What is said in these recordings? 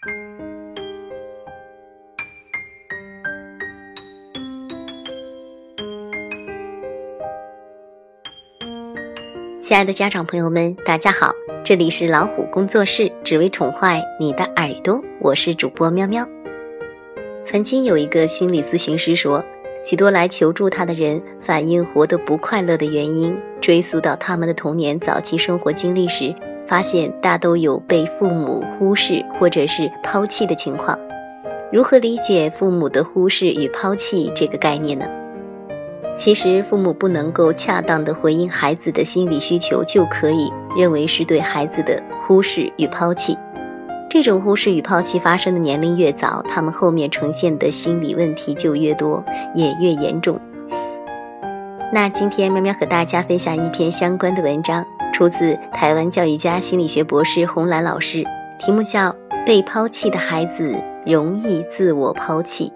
亲爱的家长朋友们，大家好，这里是老虎工作室，只为宠坏你的耳朵，我是主播喵喵。曾经有一个心理咨询师说，许多来求助他的人反映活得不快乐的原因，追溯到他们的童年早期生活经历时，发现大都有被父母忽视或者是抛弃的情况。如何理解父母的忽视与抛弃这个概念呢？其实，父母不能够恰当的回应孩子的心理需求，就可以认为是对孩子的忽视与抛弃。这种忽视与抛弃发生的年龄越早，他们后面呈现的心理问题就越多，也越严重。那今天喵喵和大家分享一篇相关的文章，出自台湾教育家、心理学博士洪兰老师，题目叫《被抛弃的孩子容易自我抛弃》。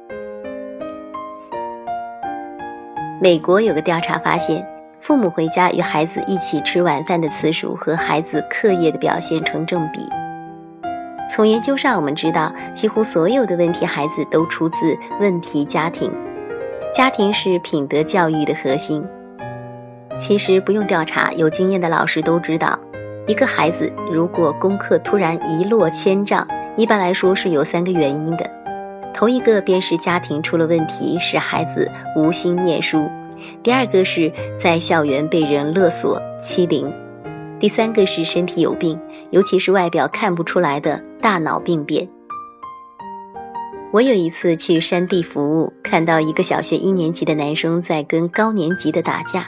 美国有个调查发现，父母回家与孩子一起吃晚饭的次数和孩子课业的表现成正比。从研究上我们知道，几乎所有的问题孩子都出自问题家庭，家庭是品德教育的核心。其实不用调查，有经验的老师都知道，一个孩子如果功课突然一落千丈，一般来说是有三个原因的。头一个便是家庭出了问题，使孩子无心念书；第二个是在校园被人勒索欺凌；第三个是身体有病，尤其是外表看不出来的大脑病变。我有一次去山地服务，看到一个小学一年级的男生在跟高年级的打架。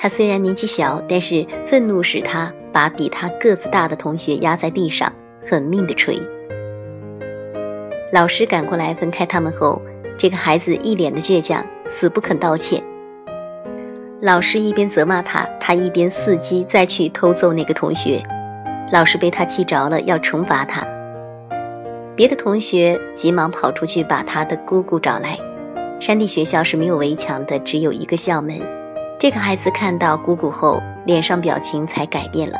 他虽然年纪小，但是愤怒使他把比他个子大的同学压在地上，狠命的捶。老师赶过来分开他们后，这个孩子一脸的倔强，死不肯道歉。老师一边责骂他，他一边伺机再去偷揍那个同学。老师被他气着了，要惩罚他。别的同学急忙跑出去把他的姑姑找来。山地学校是没有围墙的，只有一个校门。这个孩子看到姑姑后，脸上表情才改变了。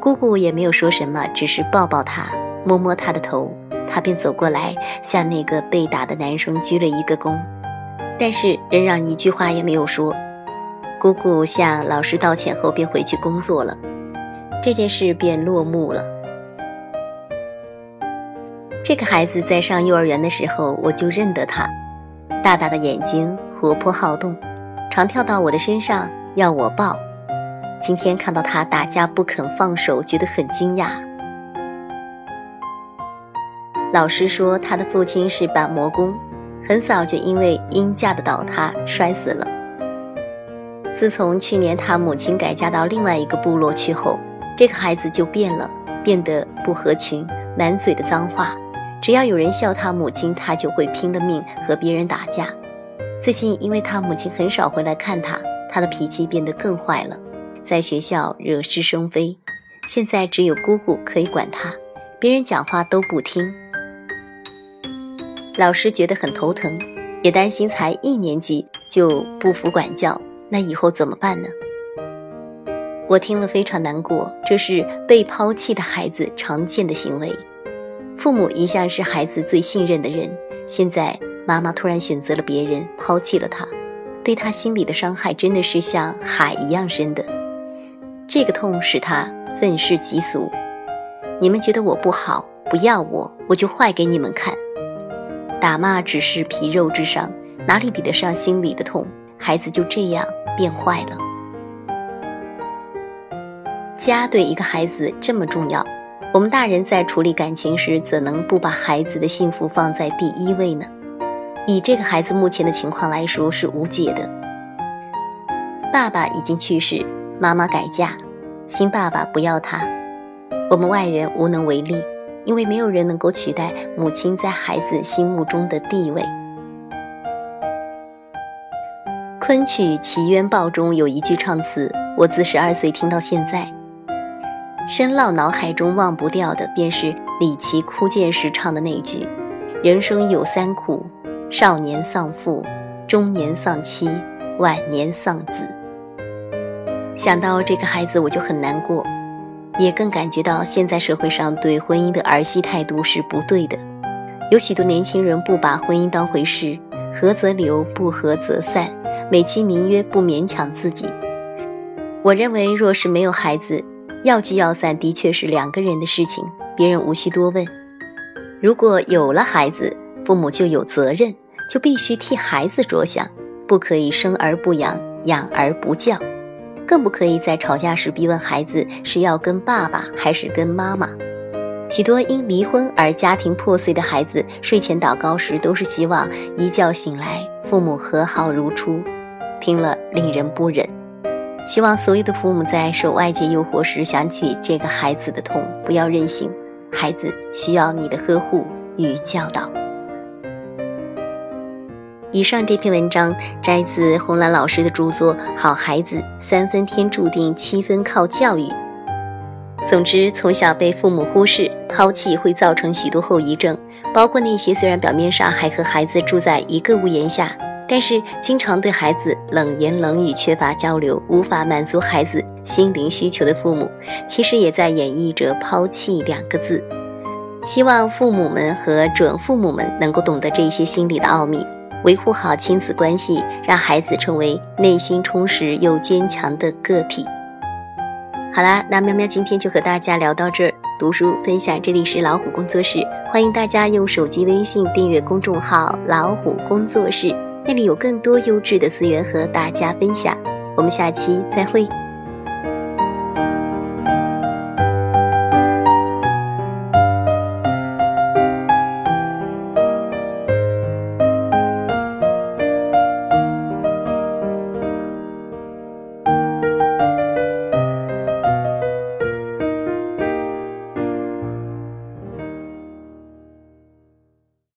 姑姑也没有说什么，只是抱抱他，摸摸他的头。他便走过来，向那个被打的男生鞠了一个躬，但是仍然一句话也没有说。姑姑向老师道歉后，便回去工作了。这件事便落幕了。这个孩子在上幼儿园的时候，我就认得他，大大的眼睛，活泼好动，常跳到我的身上要我抱。今天看到他打架不肯放手，觉得很惊讶。老师说，他的父亲是板模工，很早就因为阴架的倒塌摔死了。自从去年他母亲改嫁到另外一个部落去后，这个孩子就变了，变得不合群，满嘴的脏话。只要有人笑他母亲，他就会拼了命和别人打架。最近因为他母亲很少回来看他，他的脾气变得更坏了，在学校惹是生非。现在只有姑姑可以管他，别人讲话都不听。老师觉得很头疼，也担心才一年级就不服管教，那以后怎么办呢？我听了非常难过，这是被抛弃的孩子常见的行为。父母一向是孩子最信任的人，现在妈妈突然选择了别人，抛弃了他，对他心里的伤害真的是像海一样深的。这个痛使他愤世嫉俗。你们觉得我不好，不要我，我就坏给你们看。打骂只是皮肉之伤，哪里比得上心里的痛？孩子就这样变坏了。家对一个孩子这么重要，我们大人在处理感情时，怎能不把孩子的幸福放在第一位呢？以这个孩子目前的情况来说，是无解的。爸爸已经去世，妈妈改嫁，新爸爸不要他，我们外人无能为力。因为没有人能够取代母亲在孩子心目中的地位。昆曲《奇冤报》中有一句唱词，我自十二岁听到现在，深烙脑海中忘不掉的，便是李琦哭剑时唱的那句：“人生有三苦，少年丧父，中年丧妻，晚年丧子。”想到这个孩子，我就很难过。也更感觉到现在社会上对婚姻的儿戏态度是不对的。有许多年轻人不把婚姻当回事，合则留，不合则散，美其名曰不勉强自己。我认为，若是没有孩子，要聚要散的确是两个人的事情，别人无需多问。如果有了孩子，父母就有责任，就必须替孩子着想，不可以生而不养，养而不教。更不可以在吵架时逼问孩子是要跟爸爸还是跟妈妈。许多因离婚而家庭破碎的孩子，睡前祷告时都是希望一觉醒来父母和好如初，听了令人不忍。希望所有的父母在受外界诱惑时想起这个孩子的痛，不要任性，孩子需要你的呵护与教导。以上这篇文章摘自红兰老师的著作《好孩子三分天注定，七分靠教育》。总之，从小被父母忽视、抛弃会造成许多后遗症，包括那些虽然表面上还和孩子住在一个屋檐下，但是经常对孩子冷言冷语、缺乏交流、无法满足孩子心灵需求的父母，其实也在演绎着“抛弃”两个字。希望父母们和准父母们能够懂得这些心理的奥秘。维护好亲子关系，让孩子成为内心充实又坚强的个体。好啦，那喵喵今天就和大家聊到这儿。读书分享，这里是老虎工作室，欢迎大家用手机微信订阅公众号“老虎工作室”，那里有更多优质的资源和大家分享。我们下期再会。